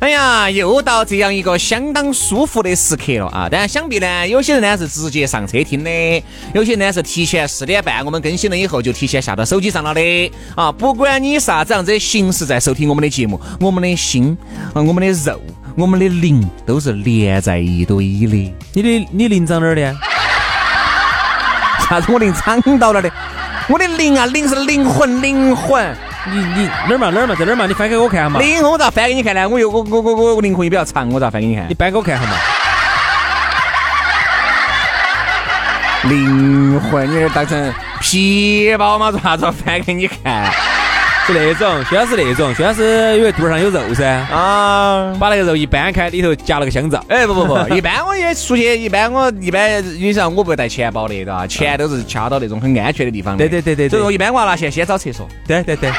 哎呀，又到这样一个相当舒服的时刻了啊！当然想必呢，有些人呢是直接上车听的，有些呢是提前四点半我们更新了以后就提前下到手机上了的啊！不管你啥子样子形式在收听我们的节目，我们的心啊，我们的肉，我们的灵都是连在一堆的。你的你灵长哪儿的？啥子我灵长到哪儿的？我的灵啊，灵是灵魂，灵魂。你你哪儿嘛哪儿嘛在哪儿嘛？你翻给我看下嘛。灵魂我咋翻给你看呢？我又我我我我灵魂也比较长，我咋翻给你看？你翻给我看下嘛？灵魂，你这当成皮包吗？做啥子翻给你看？是那种，虽然是那种，虽然是因为肚上有肉噻啊，把那个肉一掰开，里头夹了个香皂。哎不不不，一般我也出去，一般我一般你想我不带钱包的，对吧？钱都是掐到那种很安全的地方的。对对对对，所以说一般我要拿钱先找厕所。对对对。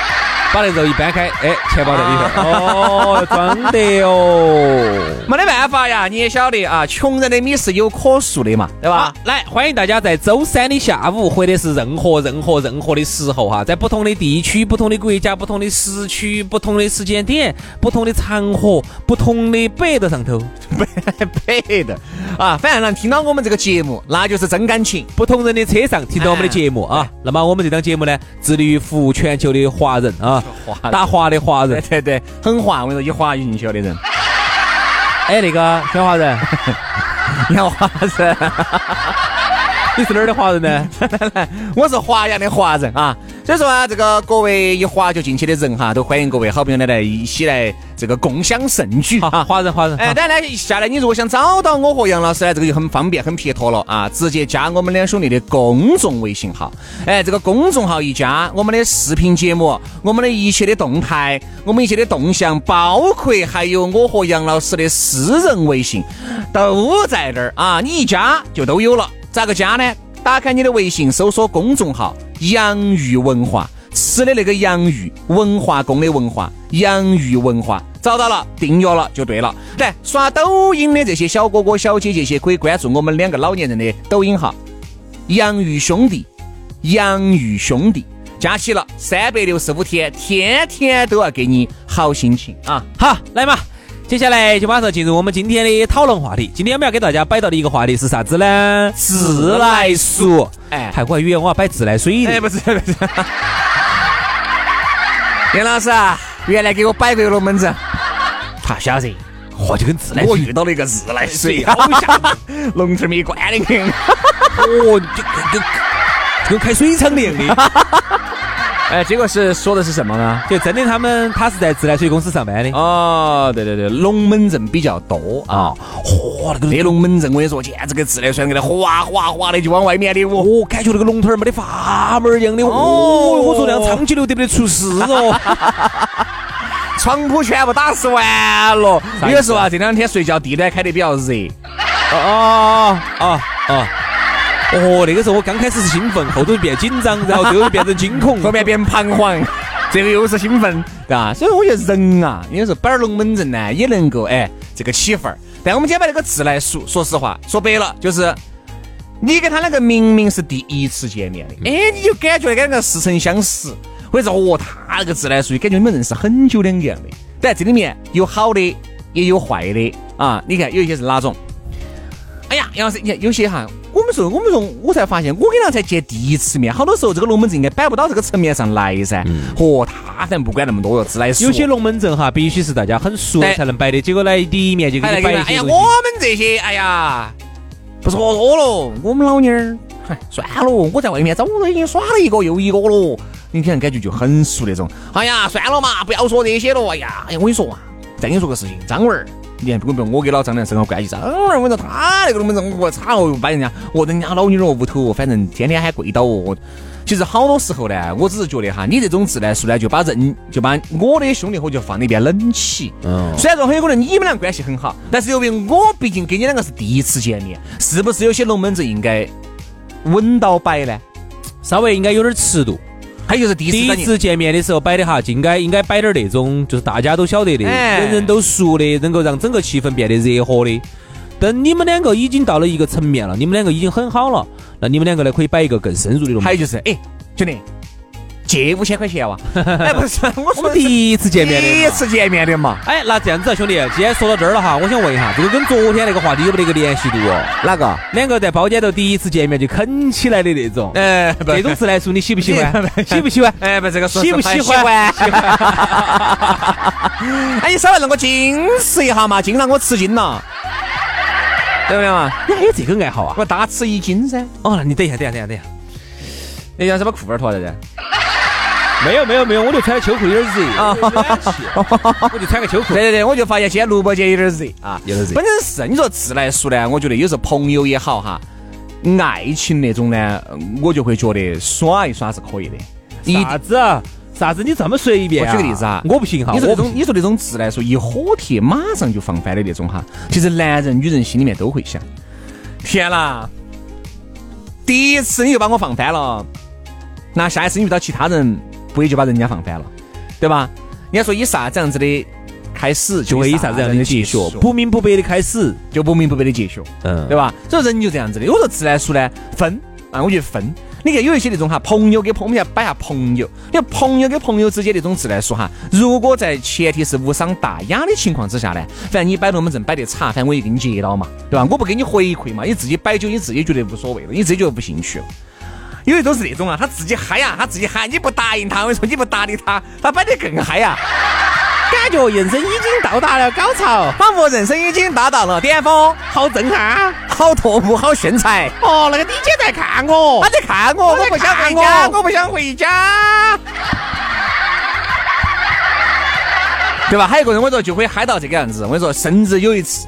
把那肉一掰开，哎，钱包在里头。哦，装的哦，没得办法呀，你也晓得啊，穷人的米是有可数的嘛，对吧？来，欢迎大家在周三的下午，或者是任何任何任何的时候哈，在不同的地区、不同的国家、不同的时区、不同的时间点、不同的场合、不同的百度上头，百度啊，反正能听到我们这个节目，那就是真感情。不同人的车上听到我们的节目啊，那么我们这档节目呢，致力于服务全球的华人啊。打滑的华人，对对，很滑。我跟你说，一滑就进去了的人。哎，那个小华人，你好华人，你是哪儿的华人呢？我是华阳的华人啊。所以说啊，这个各位一滑就进去的人哈，都欢迎各位好朋友呢来一起来这个共享盛举啊！华人华人，哎，当然呢，下来你如果想找到我和杨老师呢，这个就很方便很撇脱了啊，直接加我们两兄弟的公众微信号。哎，这个公众号一加，我们的视频节目，我们的一切的动态，我们一切的动向，包括还有我和杨老师的私人微信，都在这儿啊！你一加就都有了。咋个加呢？打开你的微信，搜索公众号。洋芋文化，吃的那个洋芋，文化宫的文化，洋芋文化，找到了，订阅了就对了。来刷抖音的这些小哥哥小姐姐些，可以关注我们两个老年人的抖音号，洋芋兄弟，洋芋兄弟，加起了三百六十五天，天天都要给你好心情啊！好，来嘛。接下来就马上进入我们今天的讨论话题。今天我们要给大家摆到的一个话题是啥子呢？自来熟。哎，还我以为我要摆自来水呢。哎，不是不是。杨老师啊，原来给我摆过龙门阵。他晓得，嚯，就跟自来水。我遇到了一个自来水，好像龙头没关的。哦，就跟跟开水厂的样的。哎，结果是说的是什么呢？就真的他们他是在自来水公司上班的哦，对对对，龙门阵比较多啊。嚯，那个那龙门阵，我跟你说，简直跟自来水给它哗哗哗的就往外面流哦，感觉那个龙头儿没得阀门一样的哦。我说那样长期留得不得出事哦。床铺全部打湿完了。有时候啊，这两天睡觉地暖开得比较热。哦哦哦。哦，那个时候我刚开始是兴奋，后头变紧张，然后最后变成惊恐，后面变彷徨，这个又是兴奋，对吧？所以我觉得人啊，有时候摆龙门阵呢，也能够哎这个起范儿。但我们今天把那个自来熟，说实话，说白了就是你跟他那个明明是第一次见面的，哎，你就感觉两个似曾相识，或者说哦，他那个自来熟，感觉你们认识很久两个样的。但这里面有好的，也有坏的啊。你看有一些是哪种？哎呀，杨老师，你看有些哈。我们说，我们说，我才发现，我跟他才见第一次面，好多时候这个龙门阵应该摆不到这个层面上来噻。嚯，他反正不管那么多哟，自来熟。有些龙门阵哈，必须是大家很熟才能摆的，结果来第一面就给你摆一些。哎呀，我们这些，哎呀，不说了，我们老妞儿，算了，我在外面早都已经耍了一个又一个了。你可能感觉就很熟那种。哎呀，算了嘛，不要说这些了。哎呀，哎呀，我跟你说啊，再跟你说个事情，张文儿。你看，不不，我跟老张两生活关系张文儿，我说他那个龙门阵，我操，哦，把人家，我人家老女人屋头，反正天天喊跪倒哦。其实好多时候呢，我只是觉得哈，你这种自来熟呢，就把人就把我的兄弟伙就放那边冷起。嗯。虽然说很有可能你们俩关系很好，但是由于我毕竟跟你两个是第一次见面，是不是有些龙门阵应该稳到摆呢？稍微应该有点尺度。还有就是第一次见面的时候摆的哈，应该应该摆点那种，就是大家都晓得的，人人都熟的，能够让整个气氛变得热和的。等你们两个已经到了一个层面了，你们两个已经很好了，那你们两个呢可以摆一个更深入的。还有就是，哎，兄弟，借五千块钱哇？哎，不是，我说第一次见面的，第一次见面的嘛。哎，那这样子啊，兄弟，今天说到这儿了哈，我想问一下，这个跟昨天那个话题有没得一个联系度哦？哪个？两个在包间头第一次见面就啃起来的那种？哎，这种自来熟，你喜不喜欢？喜不喜欢？哎，不，这个喜不喜欢？喜欢。哎，你稍微让我矜持一下嘛，经常我吃惊了。对不对嘛？你还有这个爱好啊？我大吃一惊噻！哦，那你等一下，等一下，等一下，等一下。你要是把裤儿脱了噻？没有，没有，没有，我就穿秋裤有点热啊，我就穿个秋裤。对对对，我就发现今天录播间有点热啊，有点热。本身是你说自来熟呢，我觉得有时候朋友也好哈，爱情那种呢，我就会觉得耍一耍是可以的。啥子？啥子？你这么随便？我举个例子啊，我不行哈。你说那种，你说那种自来熟一火贴马上就放翻的那种哈，其实男人女人心里面都会想：天啦，第一次你就把我放翻了，那下一次你遇到其他人，不也就把人家放翻了，对吧？你要说以啥子样子的开始，就会以啥子样的结束？不明不白的开始，就不明不白的结束，嗯，对吧？所以人就这样子的。我说自来熟呢，分啊，我觉得分。你看有一些那种哈，朋友跟朋友摆下朋友，你看朋友跟朋友之间那种自来熟哈，如果在前提是无伤大雅的情况之下呢，反正你摆龙门阵摆得差，反正我也给你接到嘛，对吧？我不给你回馈嘛，你自己摆酒你自己觉得无所谓了，你自己觉得不兴趣了。有的都是那种啊，他自己嗨呀，他自己嗨，你不答应他，我跟你说你不搭理他，他摆得更嗨呀。感觉人生已经到达了高潮，仿佛人生已经达到了巅峰，好震撼，好夺目，好炫彩。哦，那个 DJ 在看我，他在看我，我不想回家，我不想回家，对吧？还有一个人，我说就会嗨到这个样子。我跟你说，甚至有一次，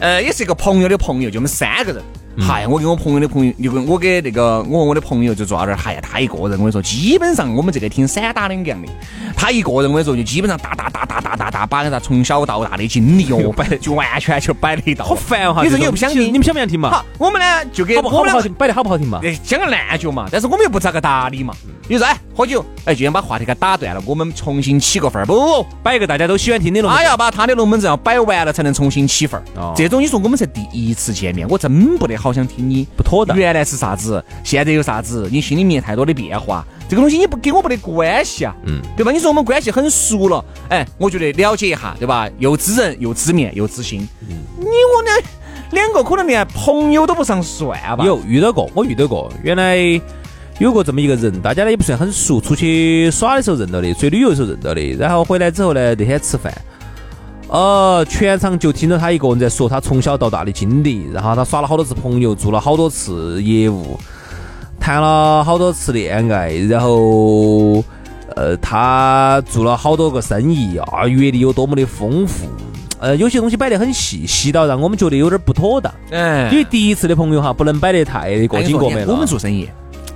呃，也是一个朋友的朋友，就我们三个人。嗨，我跟我朋友的朋友，就跟我给那个我和我的朋友就坐到那儿，嗨呀，他一个人，我跟你说，基本上我们这个听散打两个样的，他一个人，我跟你说，就基本上哒哒哒哒哒哒哒，把他从小到大的经历哦摆，就完全就摆了一道。好烦哈！你说你又不想听，你们想不想听嘛？好，我们呢就给好不好听，摆的好不好听嘛？讲个烂脚嘛，但是我们又不咋个搭理嘛。你说哎，喝酒，哎，就想把话题给打断了，我们重新起个份儿，不不不，摆一个大家都喜欢听的龙门他要把他的龙门阵要摆完了才能重新起份儿。这种你说我们才第一次见面，我真不得好想听你不。妥当。原来是啥子？现在有啥子？你心里面太多的变化，这个东西你不跟我没得关系啊，嗯，对吧？你说我们关系很熟了，哎，我觉得了解一下，对吧？又知人，又知面，又知心。嗯，你我呢两个可能连朋友都不上算吧？有遇到过，我遇到过。原来有过这么一个人，大家呢也不算很熟，出去耍的时候认到的，出去旅游的时候认到的。然后回来之后呢，那天吃饭。呃，全场就听到他一个人在说他从小到大的经历，然后他耍了好多次朋友，做了好多次业务，谈了好多次恋爱，然后呃，他做了好多个生意啊，阅历有多么的丰富，呃，有些东西摆得很细，细到让我们觉得有点不妥当。嗯，因为第一次的朋友哈，不能摆得太过紧过门了。我们做生意，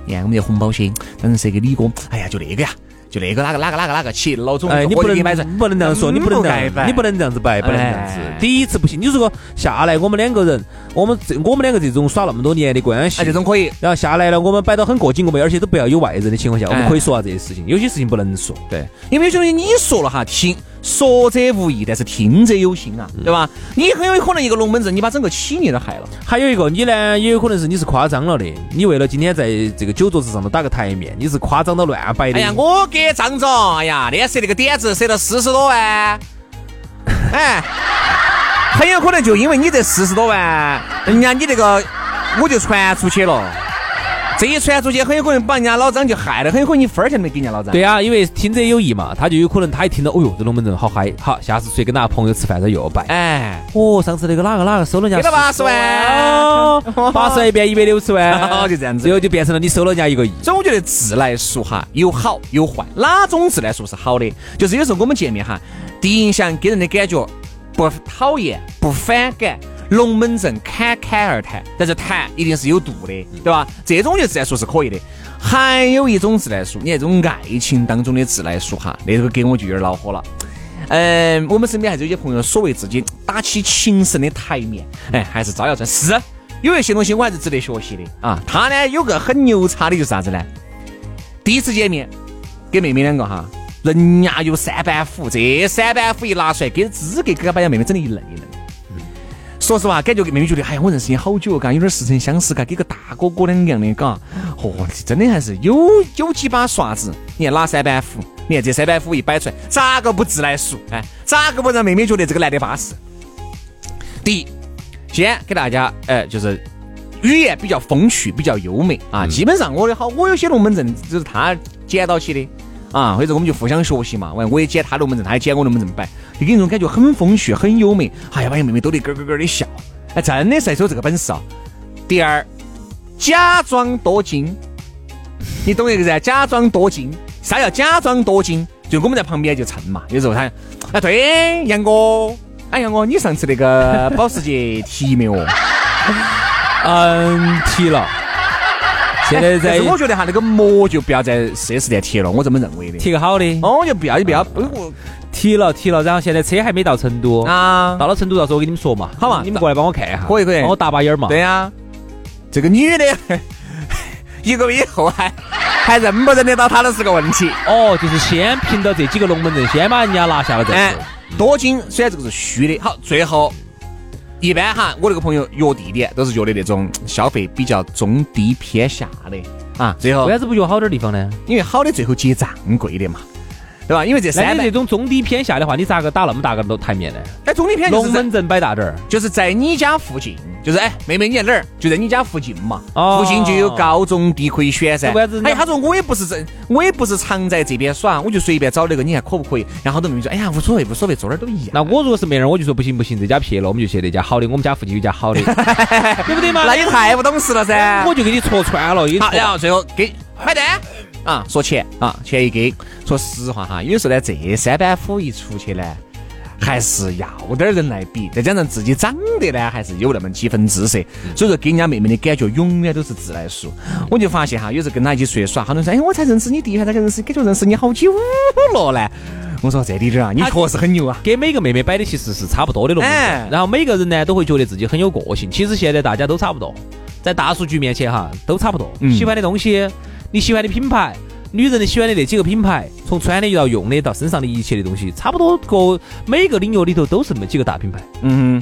你看我们这红包些，反正谁给李哥，哎呀，就那个呀。就那个哪个哪个哪个哪个起老总，哎，你不能不能这样说，你不能这样，你不能这样子摆，不能这样子。第一次不行，你如果下来我们两个人，我们这我们两个这种耍那么多年的关系，这种可以。然后下来了，我们摆到很过紧过门，而且都不要有外人的情况下，我们可以说下这些事情。有些事情不能说，对，因为有些东西你说了哈，听。说者无意，但是听者有心啊，对吧？你很有可能一个龙门阵，你把整个企业都害了。还有一个，你呢，也有可能是你是夸张了的。你为了今天在这个酒桌子上头打个台面，你是夸张到乱摆的。哎呀，我给张总，哎呀，那设那个点子设了四十多万，哎，很有可能就因为你这四十多万，人家你这个我就传出去了。这一传出去，很有可能把人家老张就害了，很有可能你分儿钱都没给人家老张。对啊，因为听者有意嘛，他就有可能他一听到，哦哟，这龙门阵好嗨，好，下次出去跟哪个朋友吃饭他又要摆。哎，哦，上次那个哪个哪个收了人家给了八十万哦八十万变一百六十万，就这样子最后就变成了你收了人家一个亿。所以我觉得自来熟哈有好有坏，哪种自来熟是好的？就是有时候我们见面哈，第一印象给人的感觉不讨厌不反感，龙门阵侃侃而谈，但是谈一定是有度的，对吧？这种就自来熟是可以的。还有一种自来熟，你看这种爱情当中的自来熟哈，那个给我就有点恼火了。嗯，我们身边还是有些朋友所谓自己打起情深的台面，哎，还是招摇撞是。有一些东西我还是值得学习的啊。他呢有个很牛叉的就是啥子呢？第一次见面，给妹妹两个哈，人家有三板斧，这三板斧一拿出来，给资格给他把人家妹妹整的一愣一愣。说实话，感觉妹妹觉得，哎呀，我认识你好久，嘎，有点似曾相识，嘎，跟个大哥哥两样的，嘎，哦，真的还是有有几把刷子。你看哪三板斧，你看这三板斧一摆出来，咋个不自来熟？哎，咋个不让妹妹觉得这个男的巴适？第一，先给大家，哎，就是语言比较风趣，比较优美啊。基本上我的好，我有些龙门阵就是他捡到起的啊，或者我们就互相学习嘛。完，我也捡他龙门阵，他也捡我龙门阵摆。就给你种感觉很风趣，很优美，哎呀，把妹妹逗得咯咯咯的笑，哎，真的是有这个本事啊。第二，假装多金，你懂一个噻？假装多金，啥叫假装多金？就我们在旁边就蹭嘛，有时候他，哎，对，杨哥，哎，杨哥，你上次那个保时捷提没有？嗯，提了。现在在，我觉得哈，那个膜就不要在四 S 店贴了，我这么认为的。贴个好的，哦，就不要，就不要，不。提了提了，然后现在车还没到成都啊，到了成都到时候我跟你们说嘛，好嘛，你们过来帮我看一下，可以可以，帮我搭把眼嘛。对呀，这个女的 一个月以后还还认不认得到她都是个问题。哦，就是先凭着这几个龙门阵，先把人家拿下了再说。多金虽然这个是虚的，好，最后一般哈，我那个朋友约地点都是约的那种消费比较中低偏下的啊。最后为啥子不约好点地方呢？因为好的最后结账贵的嘛。对吧？因为这三这种中低偏下的话，你咋个打那么大个台面呢？哎，中低偏龙门阵摆大点儿，就是在你家附近，就是哎，妹妹你在哪儿？就在你家附近嘛，哦附近就有高中低可以选噻。哎，他说我也不是这，我也不是常在这边耍，我就随便找那个，你看可不可以？然后好多妹妹说，哎呀，无所谓，无所谓，坐哪儿都一样。那我如果是妹儿，我就说不行不行，这家撇了，我们就去那家好的，我们家附近有家好的，对不对嘛？那也太不懂事了噻！我就给你戳穿了，好，然后最后给买单。啊，说钱啊，钱一给。说实话哈，有时候呢，这三板斧一出去呢，还是要点人来比。再加上自己长得呢，还是有那么几分姿色，所以说给人家妹妹的感觉永远都是自来熟。我就发现哈，有时候跟她一起出去耍，很多人说，哎，我才认识你第一回，才认识，感觉认识你好久了呢。我说这弟弟啊，你确实很牛啊。给每个妹妹摆的其实是差不多的龙门阵，然后每个人呢都会觉得自己很有个性。其实现在大家都差不多，在大数据面前哈，都差不多。喜欢的东西。你喜欢的品牌，女人的喜欢的那几个品牌，从穿的到用的到身上的一切的东西，差不多各每个领域里头都是那么几个大品牌。嗯，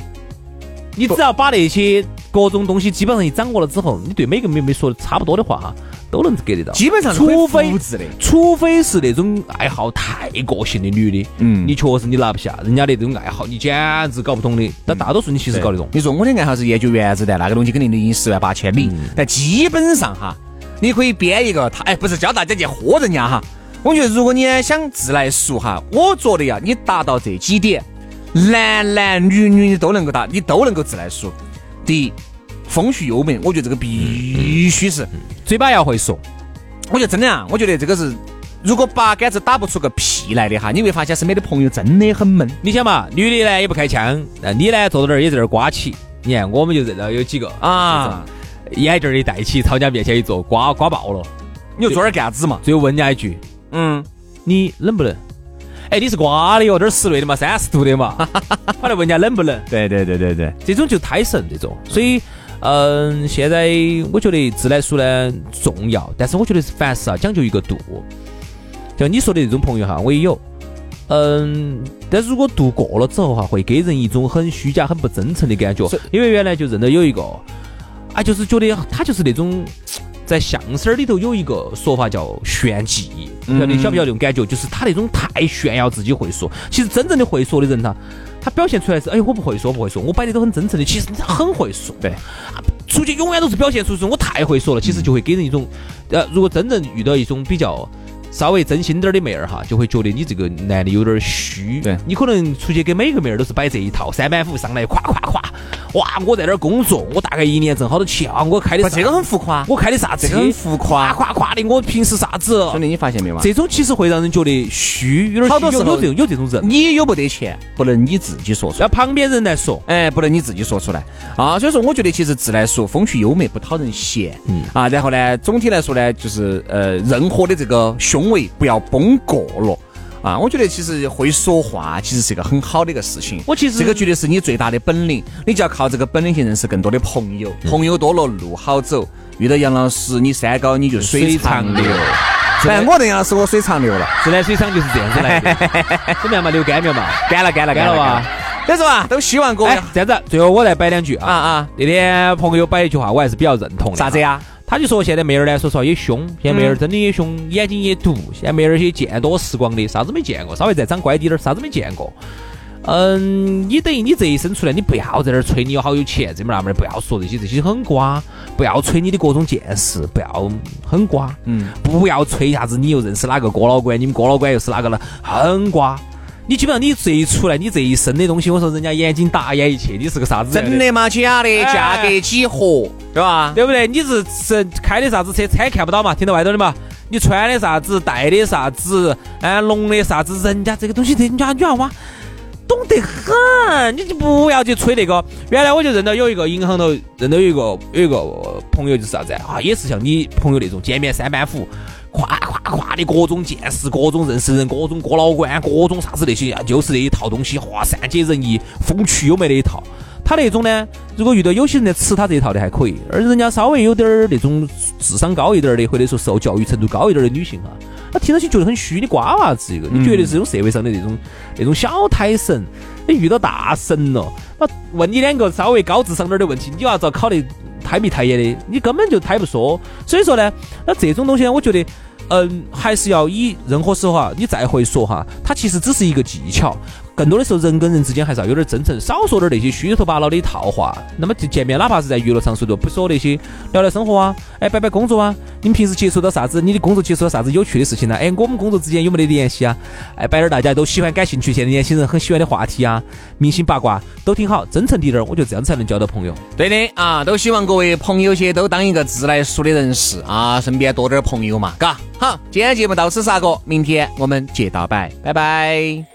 你只要把那些各种东西基本上一掌握了之后，你对每个妹妹说的差不多的话哈，都能 get 得到。基本上除非的，除非是那种爱好太个性的女的，嗯，你确实你拿不下人家的这种爱好，你简直搞不懂的。但大多数你其实搞得懂。你说我的爱好是研究原子弹，那个东西肯定经十万八千里，但基本上哈。你可以编一个，他哎，不是教大家去喝人家哈。我觉得如果你想自来熟哈，我觉得呀，你达到这几点，男男女女你都能够达，你都能够自来熟。第一，风趣优美，我觉得这个必须是，嘴巴要会说。我觉得真的啊，我觉得这个是，如果八竿子打不出个屁来的哈，你会发现身边的朋友真的很闷。你想嘛，女的呢也不开枪，那你呢坐在那儿也在那儿刮起。你看，我们就认到有几个啊。眼镜儿一戴起，朝人家面前一坐，刮刮爆了。你就坐那儿干子嘛？最后问人家一句：“嗯，你冷不冷？”哎，你是刮的哟，这儿室内的嘛，三十度的嘛。他来问人家冷不冷？对对对对对，这种就胎神这种。所以，嗯，现在我觉得自来熟呢重要，但是我觉得凡事啊讲究一个度。像你说的这种朋友哈，我也有。嗯，但如果度过了之后哈，会给人一种很虚假、很不真诚的感觉。因为原来就认得有一个。啊，就是觉得他就是那种在相声里头有一个说法叫炫技，晓得晓不晓得那种感觉？就是他那种太炫耀自己会说，其实真正的会说的人他他表现出来是，哎，我不会说，不会说，我摆的都很真诚的，其实很会说。对，出去永远都是表现出说我太会说了，其实就会给人一种，呃，如果真正遇到一种比较。稍微真心点儿的妹儿哈，就会觉得你这个男的有点虚。对你可能出去给每个妹儿都是摆这一套，三板斧上来，咵咵咵，哇！我在那儿工作，我大概一年挣好多钱啊！我开的这个很浮夸。我开的啥子？这个很浮夸咵咵咵的，我平时啥子？兄弟，你发现没有嘛？这种其实会让人觉得虚，有点虚好多时候有有这种有这种人，你有没得钱，不能你自己说出来要。旁边人来说。哎，不能你自己说出来啊！所以说，我觉得其实自来熟，风趣幽默，不讨人嫌。嗯啊，然后呢，总体来说呢，就是呃，任何的这个胸围不要绷过了。啊，我觉得其实会说话，其实是一个很好的一个事情。我其实这个绝对是你最大的本领，你就要靠这个本领去认识更多的朋友，朋友多了路好走。遇到杨老师，你山高你就水长流。哎，我认杨老师，我水长流了，自来水厂就是这样子来的，怎么样嘛？流干没有嘛？干了干了干了吧？但是吧，都希望各位哎，这样子，最后我再摆两句啊啊啊，那天朋友摆一句话，我还是比较认同的。啥子？呀？他就说现在妹儿呢，说实话也凶，现在妹儿真的也凶，眼睛也毒。现在妹儿些见多识广的，啥子没见过，稍微再长乖滴点儿，啥子没见过。嗯，你等于你这一生出来，你不要在那儿吹你有好有钱，这么那么的，不要说这些，这些很瓜。不要吹你的各种见识，不要很瓜。嗯，不要吹啥子，你又认识哪个郭老倌，你们郭老倌又是哪个了，很瓜。你基本上你这一出来，你这一身的东西，我说人家眼睛大眼一切，你是个啥子？真的吗？假的？价格几何？对吧？对不对？你是是开的啥子车，车看不到嘛，听到外头的嘛？你穿的啥子，戴的啥子，哎，弄的啥子？人家这个东西，人家女娃娃懂得很，你就不要去吹那个。原来我就认到有一个银行头，认到有一个有一个朋友就是啥子啊，也是像你朋友那种见面三板斧。夸夸夸的各种见识，各种认识人，各种过老倌，各种啥子那些啊，就是那一套东西，哇，善解人意，风趣幽默的一套。他那种呢，如果遇到有些人在吃他这一套的还可以，而人家稍微有点儿那种智商高一点的，或者说受教育程度高一点的女性哈，她听上去觉得很虚，你瓜娃子一个，你觉得是这种社会上的那种那种小胎神，你遇到大神了，那问你两个稍微高智商点的问题，你要遭考得太迷太眼的，你根本就太不说。所以说呢，那这种东西呢，我觉得。嗯，还是要以任何时候哈，你再会说哈，它其实只是一个技巧。更多的时候，人跟人之间还是要有点真诚，少说点那些虚头巴脑的套话。那么就见面，哪怕是在娱乐场所都不说那些聊聊生活啊，哎，摆摆工作啊。你们平时接触到啥子？你的工作接触到啥子有趣的事情呢？哎，我们工作之间有没得联系啊？哎，摆点大家都喜欢、感兴趣，现在年轻人很喜欢的话题啊，明星八卦都挺好，真诚滴点儿，我觉得这样才能交到朋友。对的啊，都希望各位朋友些都当一个自来熟的人士啊，身边多点朋友嘛，嘎。好，今天节目到此杀过，明天我们接到摆，拜拜。